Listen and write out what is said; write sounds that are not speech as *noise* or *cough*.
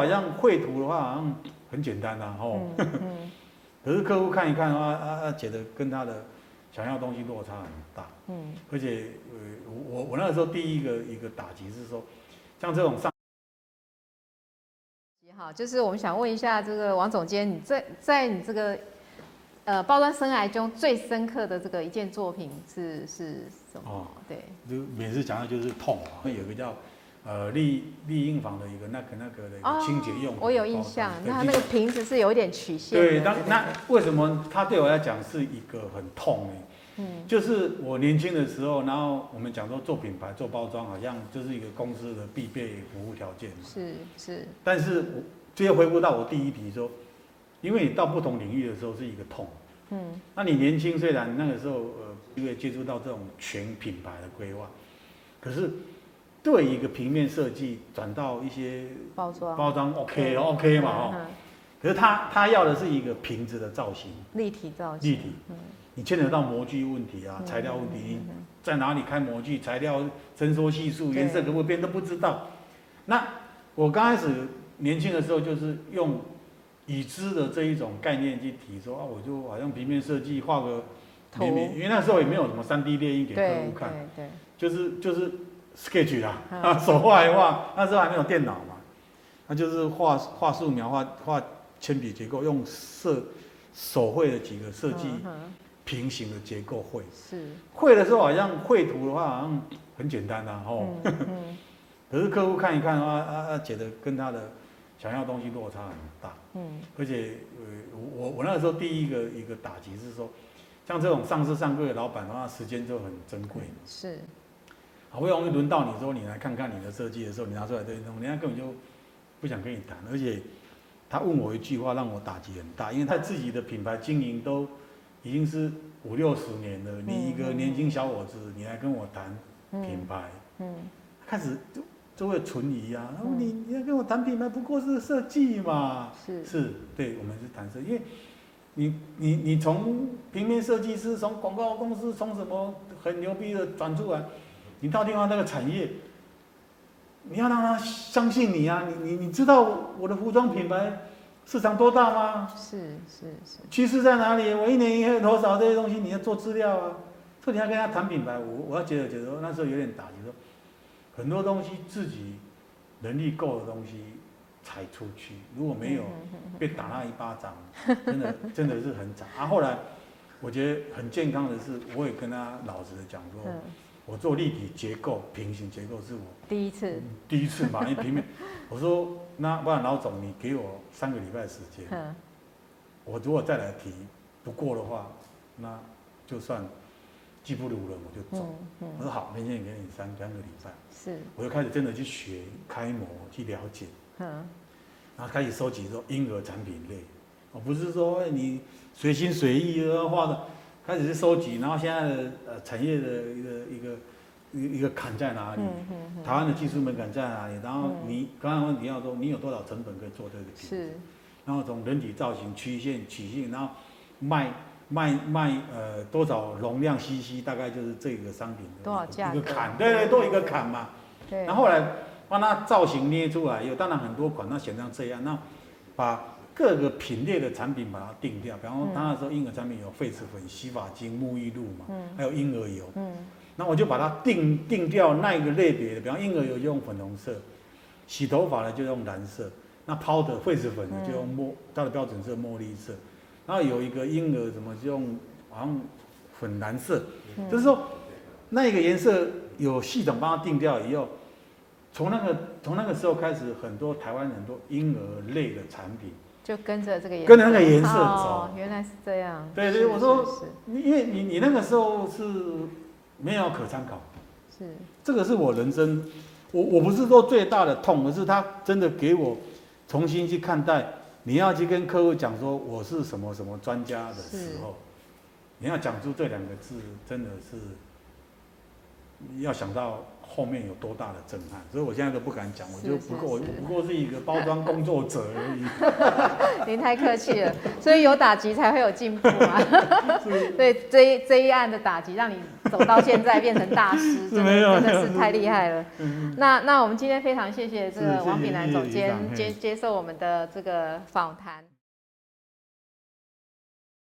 好像绘图的话，好像很简单呐，哦。嗯 *laughs* 嗯、可是客户看一看的话，啊啊，觉得跟他的想要的东西落差很大。嗯。而且，呃，我我那个时候第一个一个打击是说，像这种上。好，就是我们想问一下这个王总监，你在在你这个呃包装生涯中最深刻的这个一件作品是是什么？哦，对，就每次讲到就是痛啊，会有个叫。呃，丽丽婴房的一个那个那个的一个清洁用、哦，我有印象。那它那个瓶子是有一点曲线。对，那那为什么它对我来讲是一个很痛呢？嗯，就是我年轻的时候，然后我们讲说做品牌、做包装，好像就是一个公司的必备服务条件嘛。是是。但是我最后回顾到我第一题说，因为你到不同领域的时候是一个痛。嗯。那你年轻，虽然那个时候呃，因为接触到这种全品牌的规划，可是。对一个平面设计转到一些包装。包装 OK OK 嘛哈，可是他他要的是一个瓶子的造型，立体造型，立体，你牵扯到模具问题啊，材料问题，在哪里开模具，材料伸缩系数，颜色可不可以变都不知道。那我刚开始年轻的时候就是用已知的这一种概念去提说啊，我就好像平面设计画个平面，因为那时候也没有什么三 D 列印给客户看，就是就是。Sketch 啦，啊，*laughs* 手画一画，那时候还没有电脑嘛，那就是画画素描，画画铅笔结构，用设手绘的几个设计平行的结构绘。是。绘的时候好像绘图的话好像很简单呐，吼。*laughs* 可是客户看一看的话，啊啊，觉得跟他的想要的东西落差很大。嗯。而且，呃，我我那个时候第一个一个打击是说，像这种上市上柜的老板的话，时间就很珍贵。是。好不容易轮到你说你来看看你的设计的时候，你拿出来这些东西，人家根本就不想跟你谈。而且他问我一句话，让我打击很大，因为他自己的品牌经营都已经是五六十年了，你一个年轻小伙子，你来跟我谈品牌，嗯，开始就就会存疑啊。然后你你要跟我谈品牌，不过是设计嘛，是是，对，我们是谈设计，因为你你你从平面设计师，从广告公司，从什么很牛逼的转出来。你到地方那个产业，你要让他相信你啊！你你你知道我的服装品牌市场多大吗？是是是。趋势在哪里？我一年营业多少？这些东西你要做资料啊。所以你要跟他谈品牌，我我要觉得觉得那时候有点打击，说很多东西自己能力够的东西才出去，如果没有被打那一巴掌，真的 *laughs* 真的是很惨。啊，后来我觉得很健康的是，我也跟他老实的讲说。我做立体结构、平行结构是我第一次，第一次嘛，因为平面，我说那不然老总你给我三个礼拜时间，嗯、我如果再来提不过的话，那就算技不如人我就走。嗯嗯、我说好，明天给你三三个礼拜，是，我就开始真的去学开模去了解，嗯、然后开始收集说婴儿产品类，我不是说你随心随意的画的。开始是收集，然后现在的呃产业的一个一个一一个坎在哪里？嗯嗯嗯、台湾的技术门槛在哪里？然后你刚刚问你要说你有多少成本可以做这个品？是。然后从人体造型、曲线、曲线，然后卖卖卖呃多少容量 CC，大概就是这个商品的多少价一个坎，对对，多一个坎嘛。对。然后后来帮他造型捏出来，有当然很多款，那显像这样，那把。各个品类的产品把它定掉，比方说他那时候婴儿产品有痱子粉、洗发精、沐浴露嘛，还有婴儿油。嗯，那我就把它定定掉那一个类别的，比方婴儿油就用粉红色，洗头发呢就用蓝色，那抛的痱子粉呢就用墨，它的标准色墨绿色，然后有一个婴儿什么就用好像粉蓝色，就是说那一个颜色有系统帮它定掉以后，从那个从那个时候开始，很多台湾很多婴儿类的产品。就跟着这个颜色，跟着那个颜色走。哦，原来是这样。对对，我说，因为你你那个时候是没有可参考。是。这个是我人生，我我不是说最大的痛，而是他真的给我重新去看待。你要去跟客户讲说我是什么什么专家的时候，你要讲出这两个字，真的是要想到。后面有多大的震撼，所以我现在都不敢讲，我就不过不过是一个包装工作者而已。*laughs* 您太客气了，所以有打击才会有进步嘛。*laughs* *laughs* 对，这一这一案的打击，让你走到现在变成大师，真的真的是太厉害了。那那我们今天非常谢谢这个王炳南总监接接受我们的这个访谈。